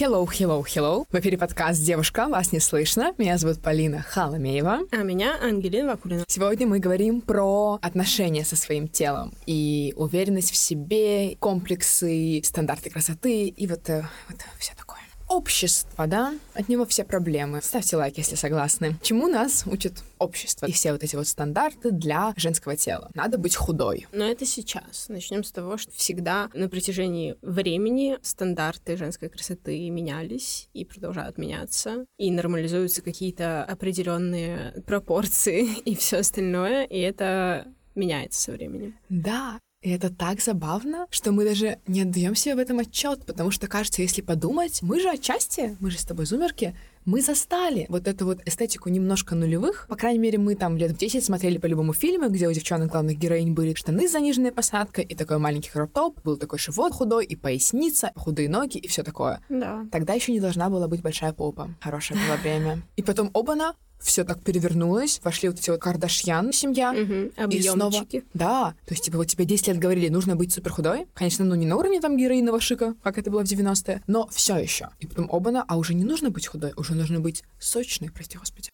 Hello, hello, hello. В эфире подкаст «Девушка, вас не слышно». Меня зовут Полина Халамеева. А меня Ангелина Вакулина. Сегодня мы говорим про отношения со своим телом и уверенность в себе, комплексы, стандарты красоты и вот, э, вот все такое. Общество, да? От него все проблемы. Ставьте лайк, если согласны. Чему нас учит общество и все вот эти вот стандарты для женского тела? Надо быть худой. Но это сейчас. Начнем с того, что всегда на протяжении времени стандарты женской красоты менялись и продолжают меняться. И нормализуются какие-то определенные пропорции и все остальное. И это меняется со временем. Да, и это так забавно, что мы даже не отдаем себе в этом отчет, потому что кажется, если подумать, мы же отчасти, мы же с тобой зумерки, мы застали вот эту вот эстетику немножко нулевых. По крайней мере, мы там лет в 10 смотрели по-любому фильмы, где у девчонок главных героинь были штаны с заниженной посадкой, и такой маленький кроп-топ, был такой живот худой, и поясница, худые ноги, и все такое. Да. Тогда еще не должна была быть большая попа. Хорошее было время. И потом оба-на, все так перевернулось, вошли вот эти вот Кардашьян семья. Угу. И снова, да, то есть, типа, вот тебе 10 лет говорили, нужно быть супер худой. Конечно, ну не на уровне там героинового шика, как это было в 90-е, но все еще. И потом оба а уже не нужно быть худой, уже нужно быть сочной, прости господи.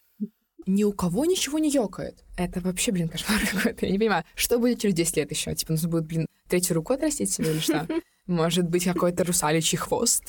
Ни у кого ничего не ёкает. Это вообще, блин, кошмар какой-то. Я не понимаю, что будет через 10 лет еще? Типа, нужно будет, блин, третью руку отрастить себе или что? Может быть, какой-то русаличий хвост,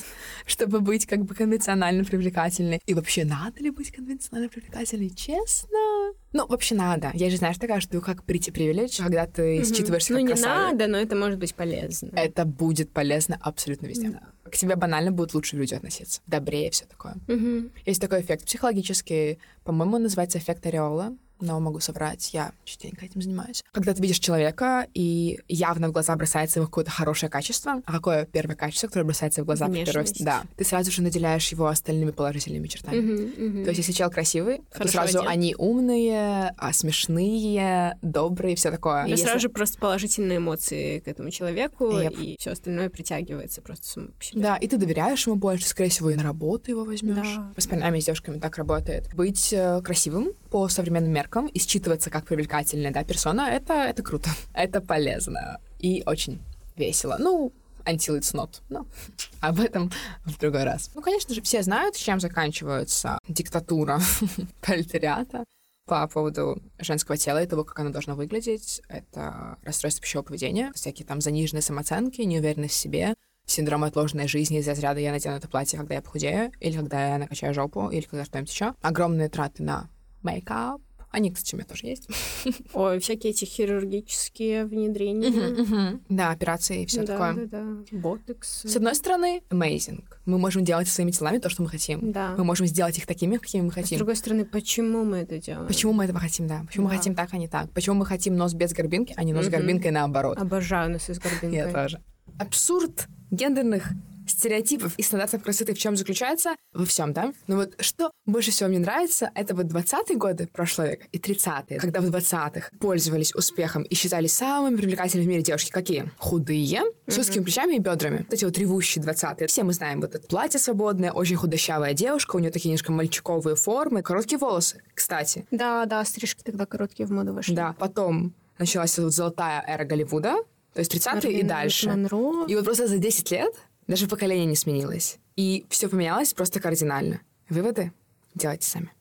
чтобы быть как бы конвенционально привлекательной. И вообще, надо ли быть конвенционально привлекательной? Честно? Ну, вообще надо. Я же, знаешь, такая штука, как прийти привилегия, когда ты считываешься Ну, как не красавец. надо, но это может быть полезно. Это будет полезно абсолютно везде. К тебе банально будут лучше люди относиться. Добрее, все такое. Мгм. Есть такой эффект психологический, по-моему, называется эффект ореола, но могу соврать, я частенько этим занимаюсь. Когда ты видишь человека, и явно в глаза бросается его какое-то хорошее качество, а какое первое качество, которое бросается в глаза при первой... Да, ты сразу же наделяешь его остальными положительными чертами. Мгм, мгм. То есть, если чел красивый, то Хорошо сразу одет. они умные, а, смешные, добрые, все такое. И если- сразу же просто положительные эмоции к этому человеку, Yep. и все остальное притягивается просто само по себе. Да, и ты доверяешь ему больше, скорее всего, и на работу его возьмешь. Да. Воспоминаниями с девушками так работает. Быть э, красивым по современным меркам и считываться как привлекательная да, персона, это, это круто. Это полезно. И очень весело. Ну, until it's not. Но об этом в другой раз. Ну, конечно же, все знают, чем заканчивается диктатура пролетариата по поводу женского тела и того, как оно должно выглядеть. Это расстройство пищевого поведения, всякие там заниженные самооценки, неуверенность в себе, синдром отложенной жизни из разряда «я надену это платье, когда я похудею», или когда я накачаю жопу, или когда что-нибудь еще. Огромные траты на мейкап. Они, кстати, у меня тоже есть. Ой, всякие эти хирургические внедрения. Да, операции и все да, такое. да, да. Ботекс. С одной стороны, amazing. Мы можем делать своими телами то, что мы хотим. Да. Мы можем сделать их такими, какими мы А С хотим. другой стороны, почему мы это делаем? Почему мы этого хотим, да? Почему мы хотим так, а не так? Почему мы хотим нос без горбинки, а не нос с горбинкой наоборот? Обожаю носы с горбинкой. Я тоже. Абсурд гендерных стереотипов и стандартов красоты в чем заключается? Во всем, да? Но вот что больше всего мне нравится, это вот 20-е годы прошлого века и 30-е, когда в 20-х пользовались успехом и считались самыми привлекательными в мире девушки. Какие? Худые, с узкими плечами и бедрами. Вот эти вот ревущие 20-е. Все мы знаем, вот это платье свободное, очень худощавая девушка, у нее такие немножко мальчиковые формы, короткие волосы, кстати. Да, да, стрижки тогда короткие в моду вошли. Да, потом началась вот золотая эра Голливуда, то есть 30-е и дальше. Монро. И вот просто за 10 лет даже поколение не сменилось. И все поменялось просто кардинально. Выводы делайте сами.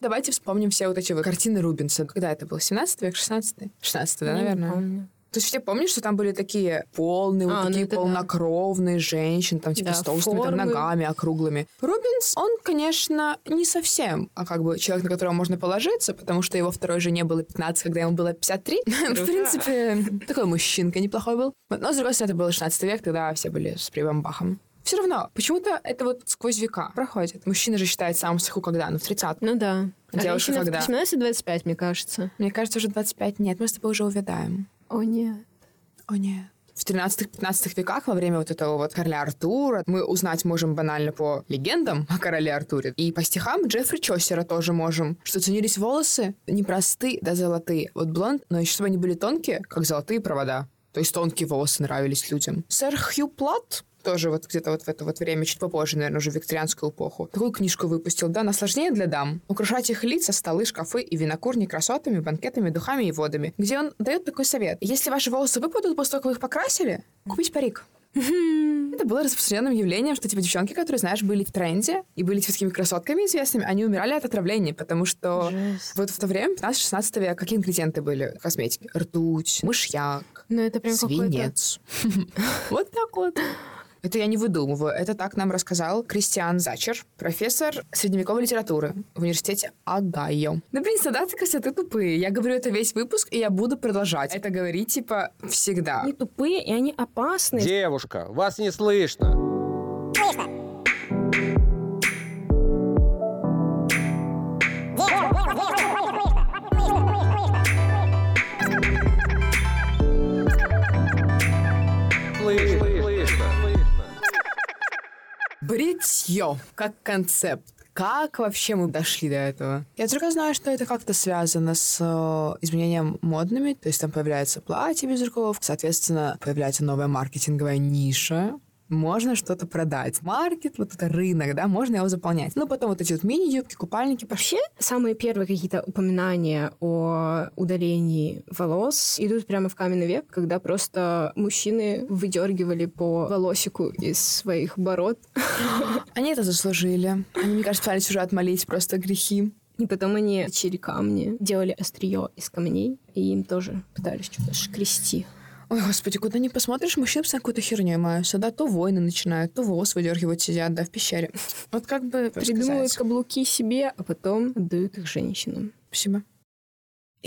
Давайте вспомним все вот эти вот картины Рубинса. Когда это было? 17 век, 16 16 да, не наверное? помню. То есть все помнят, что там были такие полные, А, вот ну такие да. полнокровные женщины, там типа Да, с толстыми там, ногами, округлыми. Рубинс, он, конечно, не совсем, а как бы человек, на которого можно положиться, потому что его второй жене было 15, когда ему было 53. В принципе, такой мужчинка неплохой был. Но, с другой стороны, это был 16 век, тогда все были с прибамбахом. Все равно, почему-то это вот сквозь века проходит. Мужчина же считает самым суху когда? Ну, в 30 Ну да. А Девушка в когда? 18-25, мне кажется. Мне кажется, уже 25 нет, мы с тобой уже увядаем. О, нет. О, нет. В 13-15 веках, во время вот этого вот короля Артура, мы узнать можем банально по легендам о короле Артуре. И по стихам Джеффри Чосера тоже можем, что ценились волосы не простые, да золотые. Вот блонд, но еще чтобы они были тонкие, как золотые провода. То есть тонкие волосы нравились людям. Сэр Хью Плат тоже вот где-то вот в это вот время, чуть попозже, наверное, уже викторианскую эпоху. Такую книжку выпустил, да, наслаждение для дам. Украшать их лица, столы, шкафы и винокурни красотами, банкетами, духами и водами. Где он дает такой совет. Если ваши волосы выпадут после того, как вы их покрасили, купить парик. Это было распространенным явлением, что типа девчонки, которые, знаешь, были в тренде и были типа, такими красотками известными, они умирали от отравления, потому что Жесть. вот в то время, 15-16 век, какие ингредиенты были в косметике? Ртуть, мышьяк, Ну, это прям свинец. Вот так вот. Это я не выдумываю. Это так нам рассказал Кристиан Зачер, профессор средневековой литературы в университете Огайо. Да, блин, стандарты красоты тупые. Я говорю это весь выпуск, и я буду продолжать это говорить, типа, всегда. Они тупые, и они опасны. Девушка, вас не. Слышно, Бритье как концепт. Как вообще мы дошли до этого? Я только знаю, что это как-то связано с э, изменением модными, то есть там появляется платье без рукавов, соответственно, появляется новая маркетинговая ниша, можно что-то продать. Маркет, вот это рынок, да, можно его заполнять. Ну, потом вот эти вот мини-юбки, купальники. Вообще, самые первые какие-то упоминания о удалении волос идут прямо в каменный век, когда просто мужчины выдергивали по волосику из своих бород, Они это заслужили. Они, мне кажется, пытались уже отмолить просто грехи. и потом они точили камни, делали острие из камней, и им тоже пытались что-то шкрести. Ой, господи, куда не посмотришь, мужчины постоянно какой-то херней маются, да, то войны начинают, то волос выдергивать сидят, да, в пещере. Вот как бы Придумывают каблуки себе, а потом отдают их женщинам. Спасибо.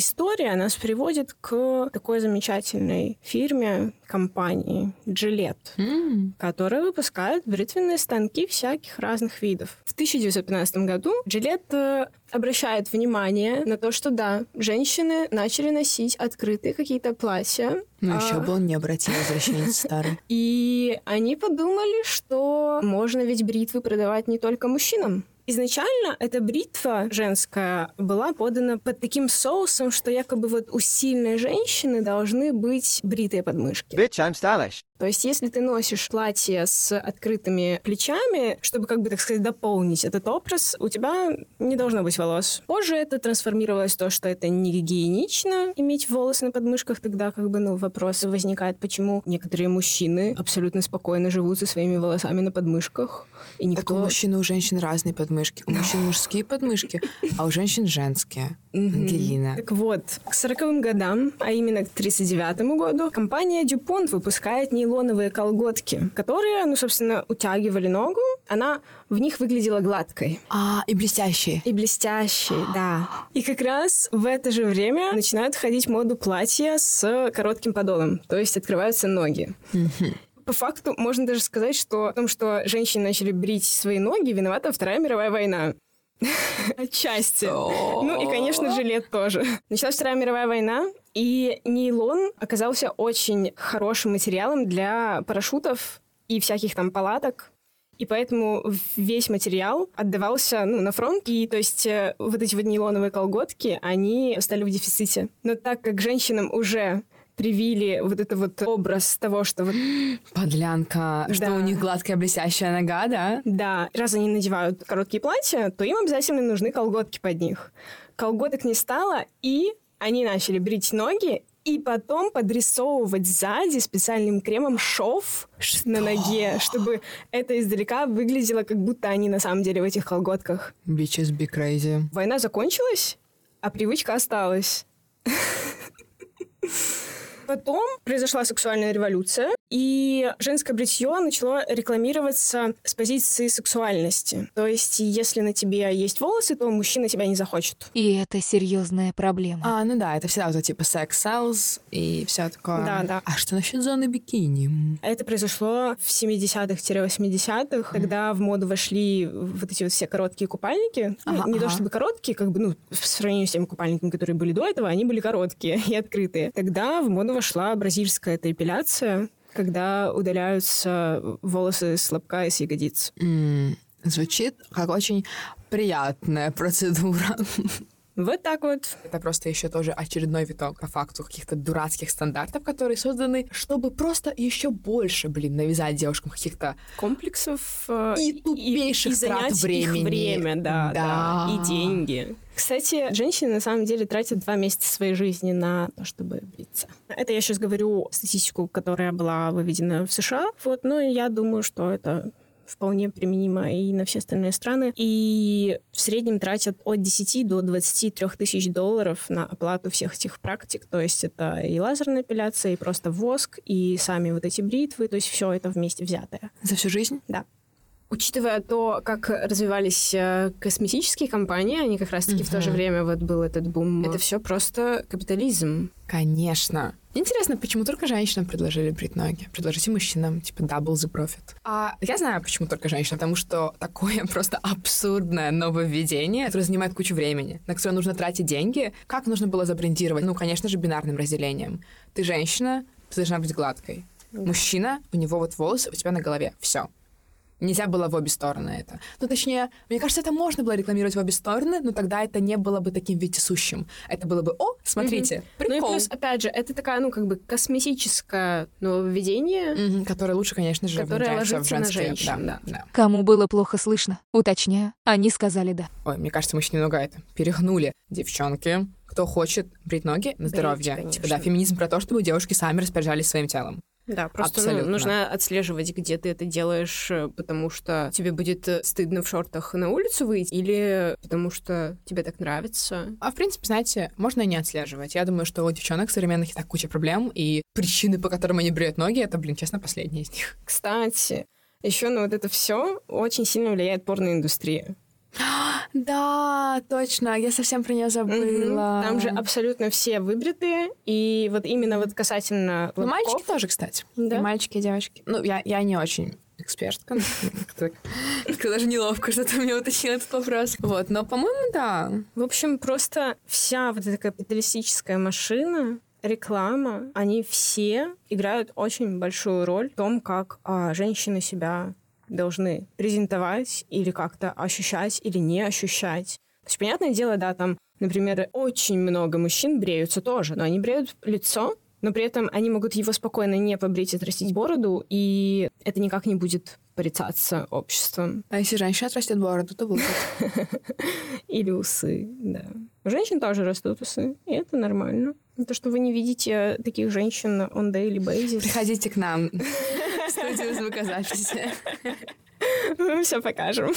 История нас приводит к такой замечательной фирме, компании Gillette. М, которая выпускает бритвенные станки всяких разных видов. В 1915 году Gillette э, обращает внимание на то, что да, женщины начали носить открытые какие-то платья, Ну, А. еще бы он не обратил возвращенец старый. и они подумали, что можно ведь бритвы продавать не только мужчинам. Изначально эта бритва женская была подана под таким соусом, что якобы вот у сильной женщины должны быть бритые подмышки. Bitch, I'm stylish. То есть, если ты носишь платье с открытыми плечами, чтобы, как бы, так сказать, дополнить этот образ, у тебя не должно быть волос. Позже это трансформировалось в то, что это не гигиенично иметь волосы на подмышках. Тогда, как бы, ну, вопрос возникает, почему некоторые мужчины абсолютно спокойно живут со своими волосами на подмышках, и Так у никто... мужчин и у женщин разные подмышки. У мужчин мужские подмышки, а у женщин женские. Ангелина. Так вот, к 40 годам, а именно к 39 году, компания DuPont выпускает нейлоновые колготки, которые, ну, собственно, утягивали ногу. Она в них выглядела гладкой А, и блестящие. и блестящей, да. И как раз в это же время начинают ходить в моду платья с коротким подолом, то есть открываются ноги. По факту можно даже сказать, что о том, что женщины начали брить свои ноги, виновата Вторая мировая война. Отчасти. Ну и, конечно, жилет тоже. Началась Вторая мировая война, и нейлон оказался очень хорошим материалом для парашютов и всяких там палаток. И поэтому весь материал отдавался ну, на фронт. И то есть э, вот эти вот нейлоновые колготки, они стали в дефиците. Но так как женщинам уже привили вот этот вот образ того, что вот Подлянка. Что Да. у них гладкая блестящая нога, да? Да, раз они надевают короткие платья, то им обязательно нужны колготки под них. Колготок не стало, и они начали брить ноги, и потом подрисовывать сзади специальным кремом шов на ноге, чтобы это издалека выглядело, как будто они на самом деле в этих колготках. Bitches be crazy. Война закончилась, а привычка осталась. Потом произошла сексуальная революция, и женское бритье начало рекламироваться с позиции сексуальности. То есть, если на тебе есть волосы, то мужчина тебя не захочет. И это серьезная проблема. А, ну да, это всегда вот типа секс селс и все такое. Да, да. А что насчет зоны бикини? Это произошло в 70-х-80-х, когда в моду вошли вот эти вот все короткие купальники. Ну, Ага, не то ага. чтобы короткие, как бы, ну, в сравнении с теми купальниками, которые были до этого, они были короткие и открытые. Тогда в моду вошла бразильская эта эпиляция, когда удаляются волосы с лобка и с ягодиц. М, Звучит как очень приятная процедура. Вот так вот. Это просто еще тоже очередной виток по факту каких-то дурацких стандартов, которые созданы, чтобы просто еще больше, блин, навязать девушкам каких-то Комплексов э, и тупейших и занять трат времени. их время, да, да, Да. и деньги. Кстати, женщины на самом деле тратят два месяца своей жизни на то, чтобы бриться. Это я сейчас говорю статистику, которая была выведена в США. Вот, но я думаю, что это вполне применимо и на все остальные страны. И в среднем тратят от 10 до 23 тысяч долларов на оплату всех этих практик. То есть это и лазерная эпиляция, и просто воск, и сами вот эти бритвы. То есть все это вместе взятое. За всю жизнь? Да. Учитывая то, как развивались э, косметические компании, они как раз-таки в то же время вот был этот бум. Это все просто капитализм. Конечно. Интересно, почему только женщинам предложили брить ноги? Предложите мужчинам, типа, double the profit. А я знаю, почему только женщинам, потому что такое просто абсурдное нововведение, которое занимает кучу времени, на которое нужно тратить деньги. Как нужно было забрендировать? Ну, конечно же, бинарным разделением. Ты женщина, ты должна быть гладкой. Мужчина, у него вот волосы у тебя на голове. Все. Нельзя было в обе стороны это. Ну, точнее, мне кажется, это можно было рекламировать в обе стороны, но тогда это не было бы таким вездесущим. Это было бы, о, смотрите, Ну и прикол. плюс, опять же, это такая, ну, как бы косметическое нововведение, Мгм, которое лучше, конечно же, Которое внедряется в ложится на женские- женщин, да, да. да. Кому было плохо слышно? Уточняю. Они сказали да. Ой, мне кажется, мы еще немного это перегнули. Девчонки, кто хочет брить ноги на здоровье. конечно. Типа, да, феминизм про то, чтобы девушки сами распоряжались своим телом. Да, просто ну, Абсолютно. нужно отслеживать, где ты это делаешь, э, потому что тебе будет э, стыдно в шортах на улицу выйти, или потому что тебе так нравится. А в принципе, знаете, можно и не отслеживать. Я думаю, что у девчонок современных и так куча проблем, и причины, по которым они бреют ноги, это, блин, честно, последняя из них. Кстати, еще на вот это все очень сильно влияет порноиндустрия. Да, точно, я совсем про нее забыла. Там же абсолютно все выбритые, и вот именно вот касательно Ну, мальчики тоже, кстати. Да. И мальчики, и девочки. Ну, я, я не очень экспертка. Как-то даже неловко, что ты мне уточнил этот вопрос. Вот, но, по-моему, да. В общем, просто вся вот эта капиталистическая машина, реклама, они все играют очень большую роль в том, как а, женщины себя должны презентовать или как-то ощущать или не ощущать. То есть, понятное дело, да, там, например, очень много мужчин бреются тоже, но они бреют лицо, но при этом они могут его спокойно не побрить и отрастить бороду, и это никак не будет порицаться обществом. А если женщина отрастет бороду, то будет. Или усы, да. У женщин тоже растут усы, и это нормально. То, что вы не видите таких женщин on daily basis. Приходите к нам в студию звукозаписи. Мы все покажем.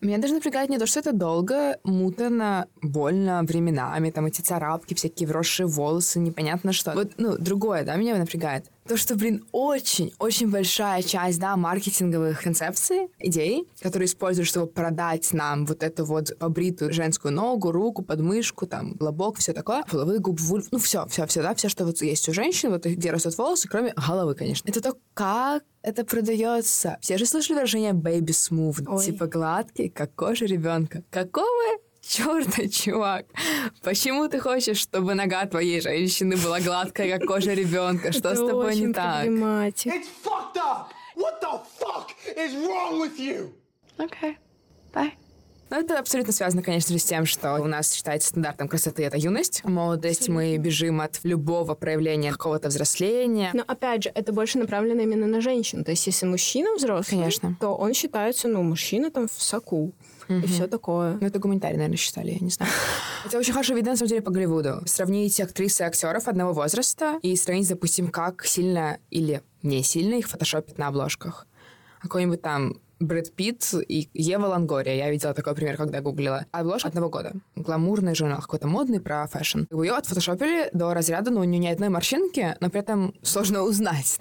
Меня даже напрягает не то, что это долго, муторно, больно временами, там эти царапки, всякие вросшие волосы, непонятно что. Вот, ну, другое, да, меня напрягает. То, что, блин, очень-очень большая часть, да, маркетинговых концепций, идей, которые используют, чтобы продать нам вот эту вот побритую женскую ногу, руку, подмышку, там, лобок, все такое, половые губы, вульв, ну, все, все, все, да, все, что вот есть у женщин, вот где растут волосы, кроме головы, конечно. Это то, как это продается. Все же слышали выражение baby smooth, Ой. типа гладкий, как кожа ребенка. Какого черта, чувак? Почему ты хочешь, чтобы нога твоей женщины была гладкая, как кожа ребенка? Что с тобой не так? проблематик. It's fucked up! What the fuck is wrong with you? Окей, bye. Ну, это абсолютно связано, конечно же, с тем, что у нас считается стандартом красоты — это юность. Молодость, мы бежим от любого проявления какого-то взросления. Но опять же, это больше направлено именно на женщин. То есть, если мужчина взрослый, Конечно. то он считается, ну, мужчина там в соку и все такое. Ну, это гуманитарий, наверное, считали, я не знаю. Это очень хорошо видно, на самом деле, по Голливуду. Сравнить актрисы и актеров одного возраста и сравнить, допустим, как сильно или не сильно их фотошопят на обложках. Какой-нибудь там Брэд Питт и Ева Лонгория. Я видела такой пример, когда гуглила. Обложка одного года. Гламурный журнал, какой-то модный про fashion. Ее отфотошопили до разряда, ну, у нее ни одной морщинки, но при этом сложно узнать.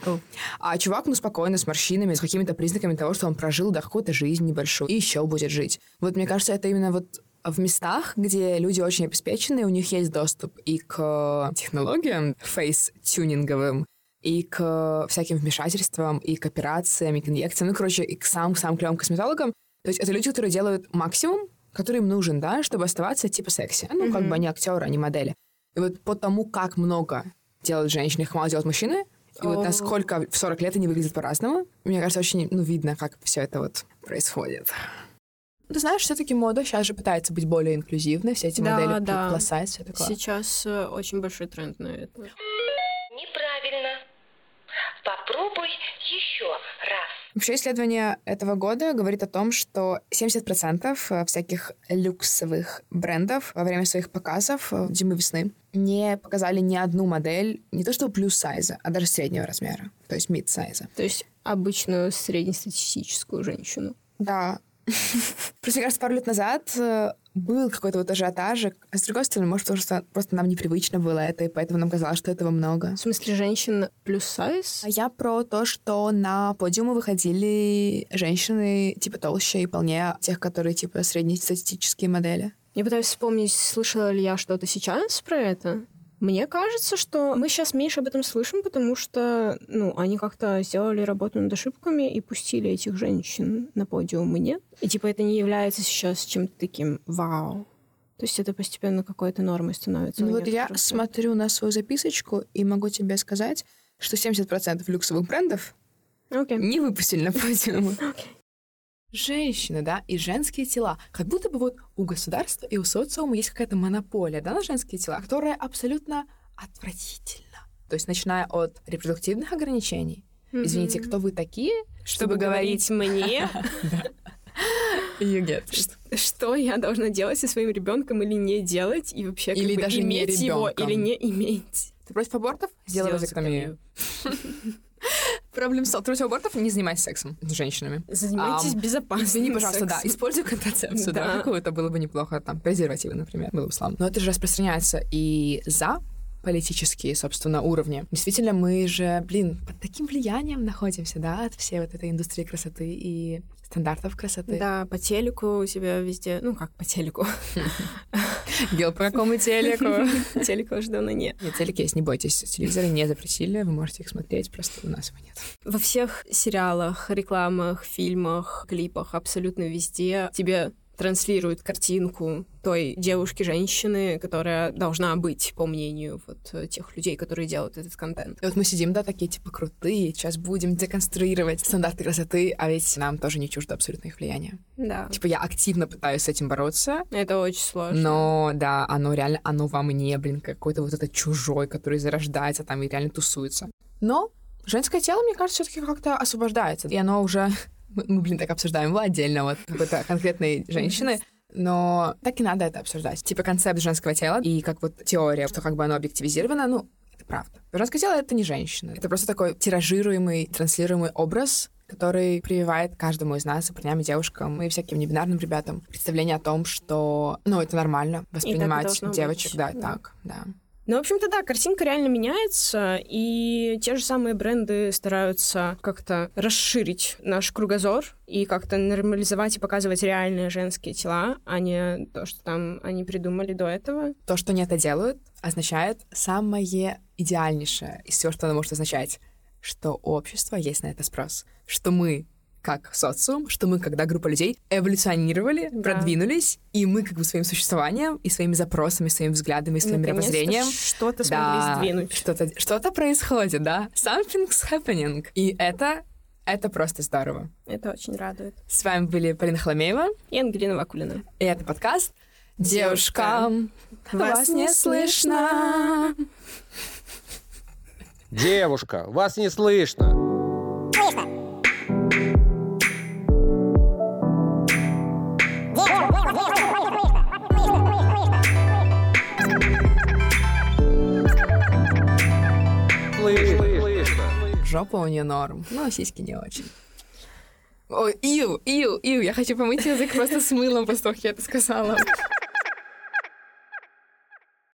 А чувак, ну, спокойно, с морщинами, с какими-то признаками того, что он прожил, да, какую-то жизнь небольшую и еще будет жить. Вот мне кажется, это именно вот в местах, где люди очень обеспечены, у них есть доступ и к технологиям фейс-тюнинговым, и к всяким вмешательствам, и к операциям, и к инъекциям, ну, короче, и к самым-самым клевым косметологам. То есть это люди, которые делают максимум, который им нужен, да, чтобы оставаться типа секси. Ну, как бы они актеры, они модели. И вот по тому, как много делают женщины, их мало делают мужчины, и вот О. насколько в 40 лет они выглядят по-разному, мне кажется, очень ну, видно, как все это вот происходит. Ты знаешь, все-таки мода сейчас же пытается быть более инклюзивной, все эти Да, модели да. size, все такое. Сейчас э, очень большой тренд на это. Неправильно. Попробуй еще раз. Вообще исследование этого года говорит о том, что 70% всяких люксовых брендов во время своих показов э, зимы-весны не показали ни одну модель, не то что плюс сайза, а даже среднего размера, то есть мид сайза. То есть обычную среднестатистическую женщину. Да. Просто, мне кажется, пару лет назад э, был какой-то вот ажиотажик, а с другой стороны, может, просто, просто нам непривычно было это, и поэтому нам казалось, что этого много. В смысле, женщин плюс сайз? А я про то, что на подиумы выходили женщины типа толще и полнее тех, которые типа среднестатистические модели. Я пытаюсь вспомнить, слышала ли я что-то сейчас про это. Мне кажется, что мы сейчас меньше об этом слышим, потому что, ну, они как-то сделали работу над ошибками и пустили этих женщин на подиумы, нет? И, типа, это не является сейчас чем-то таким вау. То есть это постепенно какой-то нормой становится. Ну вот я просто- смотрю на свою записочку и могу тебе сказать, что 70% люксовых брендов Окей. не выпустили на подиумы. Женщины, да, и женские тела. Как будто бы вот у государства и у социума есть какая-то монополия, да, на женские тела, которая абсолютно отвратительна. То есть начиная от репродуктивных ограничений. Извините, кто вы такие, чтобы, говорить мне, you get it. что я должна делать со своим ребенком или не делать, и вообще Или даже иметь его или не иметь. Ты против абортов? Сделай вазэктомию. Проблем с против абортов не занимайся сексом с женщинами. Занимайтесь Ам, безопасным Извини, пожалуйста, да, используй контрацепцию, да, Да. какую-то было бы неплохо, там, презервативы, например, было бы славно. Но это же распространяется и за политические, собственно, уровни. Действительно, мы же, блин, под таким влиянием находимся, да, от всей вот этой индустрии красоты и стандартов красоты. Да, по телеку у тебя везде... Ну, как по телеку? Гел, по какому телеку? Телека уже давно нет. Нет, телек есть, не бойтесь, телевизоры не запретили, вы можете их смотреть, просто у нас его нет. Во всех сериалах, рекламах, фильмах, клипах, абсолютно везде тебе транслируют картинку той девушки-женщины, которая должна быть, по мнению вот э, тех людей, которые делают этот контент. И вот мы сидим, да, такие, типа, крутые, сейчас будем деконструировать стандарты красоты, а ведь нам тоже не чуждо абсолютно их влияние. Да, Типа, я активно пытаюсь с этим бороться, это очень сложно. но, да, оно реально, оно во мне, блин, какой-то вот этот чужой, который зарождается там и реально тусуется. Но женское тело, мне кажется, все таки как-то освобождается, и оно уже... Мы, мы, блин, так обсуждаем его отдельно, вот какой-то конкретной женщины, но так и надо это обсуждать. Типа концепт женского тела и как вот теория, что как бы оно объективизировано, ну, это правда. Женское тело — это не женщина. Это просто такой тиражируемый, транслируемый образ, который прививает каждому из нас, и парням, и девушкам, и всяким небинарным ребятам, представление о том, что, ну, это нормально воспринимать девочек, быть, да, да. так, да. Ну, в общем-то, да, картинка реально меняется, и те же самые бренды стараются как-то расширить наш кругозор и как-то нормализовать и показывать реальные женские тела, а не то, что там они придумали до этого. То, что они это делают, означает самое идеальнейшее из всего, что оно может означать, что у общества есть на это спрос, что мы как социум, что мы, когда группа людей эволюционировали, Да. продвинулись, и мы как бы своим существованием и своими запросами, своими взглядами, своим Наконец-то мировоззрением что-то смогли да, сдвинуть. что-то, что-то происходит, да, something's happening, и это это просто здорово. Это очень радует. С вами были Полина Хламеева, И Ангелина Вакулина. и это подкаст Девушка, «Девушка, вас не слышно». Девушка, вас не. Слышно. Жопа у нее норм, но сиськи не очень. Ой, ию, ию, ию, я хочу помыть язык просто с мылом после того, как я это сказала.